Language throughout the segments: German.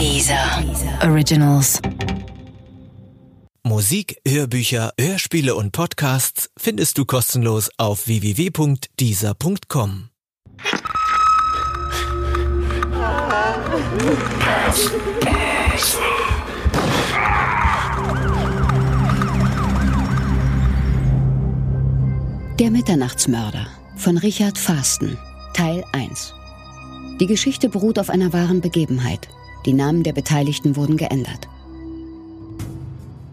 Dieser Originals. Musik, Hörbücher, Hörspiele und Podcasts findest du kostenlos auf www.dieser.com. Der Mitternachtsmörder von Richard Fasten, Teil 1. Die Geschichte beruht auf einer wahren Begebenheit. Die Namen der Beteiligten wurden geändert.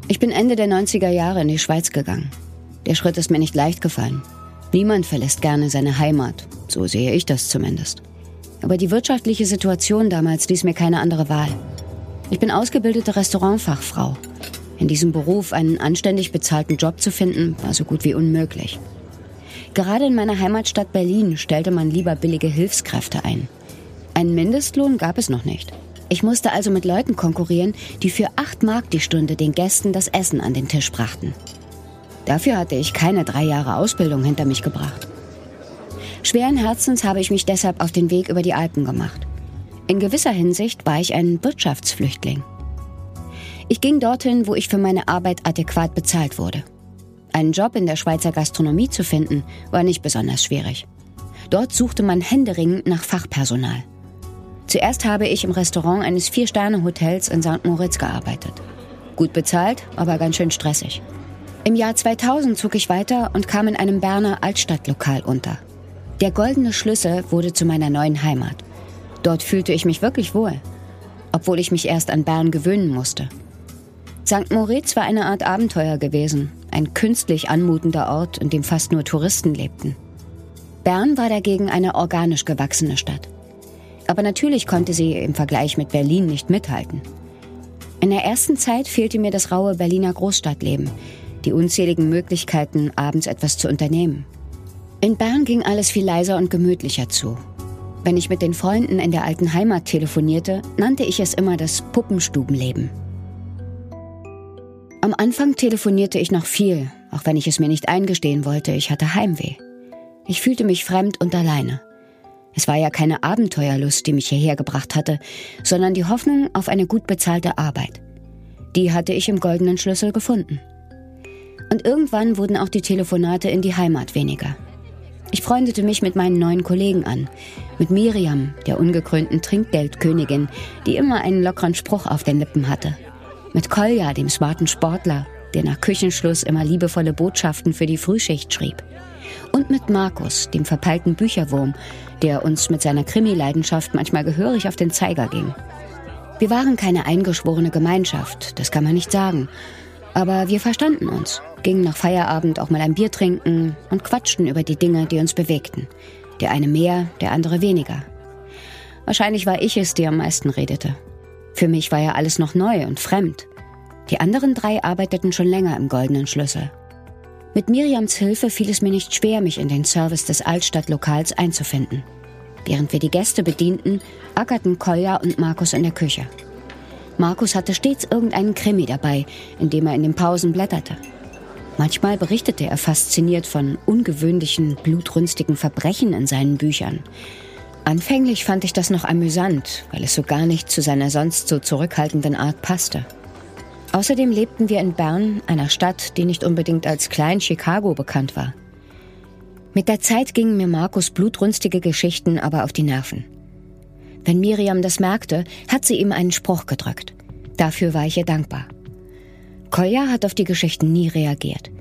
Ich bin Ende der 90er Jahre in die Schweiz gegangen. Der Schritt ist mir nicht leicht gefallen. Niemand verlässt gerne seine Heimat, so sehe ich das zumindest. Aber die wirtschaftliche Situation damals ließ mir keine andere Wahl. Ich bin ausgebildete Restaurantfachfrau. In diesem Beruf einen anständig bezahlten Job zu finden, war so gut wie unmöglich. Gerade in meiner Heimatstadt Berlin stellte man lieber billige Hilfskräfte ein. Einen Mindestlohn gab es noch nicht. Ich musste also mit Leuten konkurrieren, die für 8 Mark die Stunde den Gästen das Essen an den Tisch brachten. Dafür hatte ich keine drei Jahre Ausbildung hinter mich gebracht. Schweren Herzens habe ich mich deshalb auf den Weg über die Alpen gemacht. In gewisser Hinsicht war ich ein Wirtschaftsflüchtling. Ich ging dorthin, wo ich für meine Arbeit adäquat bezahlt wurde. Einen Job in der Schweizer Gastronomie zu finden, war nicht besonders schwierig. Dort suchte man händeringend nach Fachpersonal. Zuerst habe ich im Restaurant eines Vier-Sterne-Hotels in St. Moritz gearbeitet. Gut bezahlt, aber ganz schön stressig. Im Jahr 2000 zog ich weiter und kam in einem Berner Altstadtlokal unter. Der Goldene Schlüssel wurde zu meiner neuen Heimat. Dort fühlte ich mich wirklich wohl, obwohl ich mich erst an Bern gewöhnen musste. St. Moritz war eine Art Abenteuer gewesen, ein künstlich anmutender Ort, in dem fast nur Touristen lebten. Bern war dagegen eine organisch gewachsene Stadt. Aber natürlich konnte sie im Vergleich mit Berlin nicht mithalten. In der ersten Zeit fehlte mir das raue Berliner Großstadtleben, die unzähligen Möglichkeiten, abends etwas zu unternehmen. In Bern ging alles viel leiser und gemütlicher zu. Wenn ich mit den Freunden in der alten Heimat telefonierte, nannte ich es immer das Puppenstubenleben. Am Anfang telefonierte ich noch viel, auch wenn ich es mir nicht eingestehen wollte, ich hatte Heimweh. Ich fühlte mich fremd und alleine. Es war ja keine Abenteuerlust, die mich hierher gebracht hatte, sondern die Hoffnung auf eine gut bezahlte Arbeit. Die hatte ich im goldenen Schlüssel gefunden. Und irgendwann wurden auch die Telefonate in die Heimat weniger. Ich freundete mich mit meinen neuen Kollegen an, mit Miriam, der ungekrönten Trinkgeldkönigin, die immer einen lockeren Spruch auf den Lippen hatte mit Kolja, dem smarten Sportler, der nach Küchenschluss immer liebevolle Botschaften für die Frühschicht schrieb. Und mit Markus, dem verpeilten Bücherwurm, der uns mit seiner Krimi-Leidenschaft manchmal gehörig auf den Zeiger ging. Wir waren keine eingeschworene Gemeinschaft, das kann man nicht sagen. Aber wir verstanden uns, gingen nach Feierabend auch mal ein Bier trinken und quatschten über die Dinge, die uns bewegten. Der eine mehr, der andere weniger. Wahrscheinlich war ich es, die am meisten redete. Für mich war ja alles noch neu und fremd. Die anderen drei arbeiteten schon länger im Goldenen Schlüssel. Mit Miriams Hilfe fiel es mir nicht schwer, mich in den Service des Altstadtlokals einzufinden. Während wir die Gäste bedienten, ackerten Kolja und Markus in der Küche. Markus hatte stets irgendeinen Krimi dabei, in dem er in den Pausen blätterte. Manchmal berichtete er fasziniert von ungewöhnlichen, blutrünstigen Verbrechen in seinen Büchern. Anfänglich fand ich das noch amüsant, weil es so gar nicht zu seiner sonst so zurückhaltenden Art passte. Außerdem lebten wir in Bern, einer Stadt, die nicht unbedingt als Klein Chicago bekannt war. Mit der Zeit gingen mir Markus blutrünstige Geschichten aber auf die Nerven. Wenn Miriam das merkte, hat sie ihm einen Spruch gedrückt. Dafür war ich ihr dankbar. Kolja hat auf die Geschichten nie reagiert.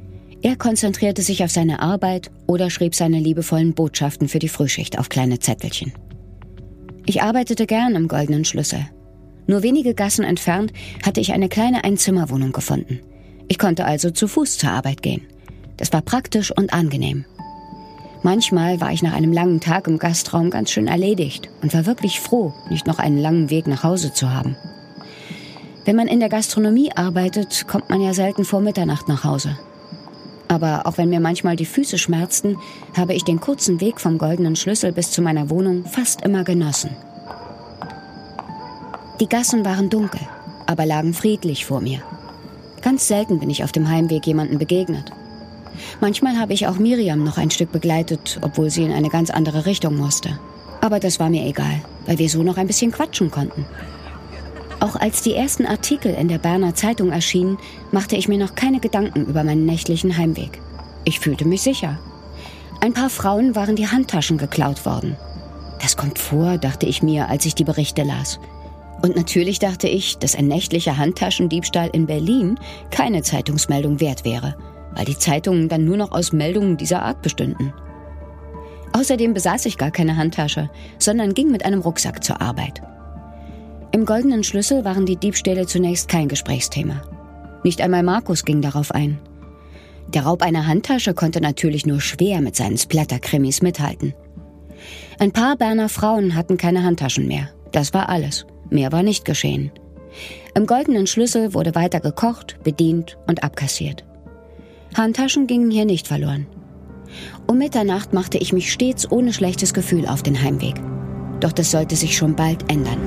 Er konzentrierte sich auf seine Arbeit oder schrieb seine liebevollen Botschaften für die Frühschicht auf kleine Zettelchen. Ich arbeitete gern im Goldenen Schlüssel. Nur wenige Gassen entfernt hatte ich eine kleine Einzimmerwohnung gefunden. Ich konnte also zu Fuß zur Arbeit gehen. Das war praktisch und angenehm. Manchmal war ich nach einem langen Tag im Gastraum ganz schön erledigt und war wirklich froh, nicht noch einen langen Weg nach Hause zu haben. Wenn man in der Gastronomie arbeitet, kommt man ja selten vor Mitternacht nach Hause. Aber auch wenn mir manchmal die Füße schmerzten, habe ich den kurzen Weg vom goldenen Schlüssel bis zu meiner Wohnung fast immer genossen. Die Gassen waren dunkel, aber lagen friedlich vor mir. Ganz selten bin ich auf dem Heimweg jemandem begegnet. Manchmal habe ich auch Miriam noch ein Stück begleitet, obwohl sie in eine ganz andere Richtung musste. Aber das war mir egal, weil wir so noch ein bisschen quatschen konnten. Auch als die ersten Artikel in der Berner Zeitung erschienen, machte ich mir noch keine Gedanken über meinen nächtlichen Heimweg. Ich fühlte mich sicher. Ein paar Frauen waren die Handtaschen geklaut worden. Das kommt vor, dachte ich mir, als ich die Berichte las. Und natürlich dachte ich, dass ein nächtlicher Handtaschendiebstahl in Berlin keine Zeitungsmeldung wert wäre, weil die Zeitungen dann nur noch aus Meldungen dieser Art bestünden. Außerdem besaß ich gar keine Handtasche, sondern ging mit einem Rucksack zur Arbeit. Im goldenen Schlüssel waren die Diebstähle zunächst kein Gesprächsthema. Nicht einmal Markus ging darauf ein. Der Raub einer Handtasche konnte natürlich nur schwer mit seinen Splatterkrimis mithalten. Ein paar Berner Frauen hatten keine Handtaschen mehr. Das war alles. Mehr war nicht geschehen. Im goldenen Schlüssel wurde weiter gekocht, bedient und abkassiert. Handtaschen gingen hier nicht verloren. Um Mitternacht machte ich mich stets ohne schlechtes Gefühl auf den Heimweg. Doch das sollte sich schon bald ändern.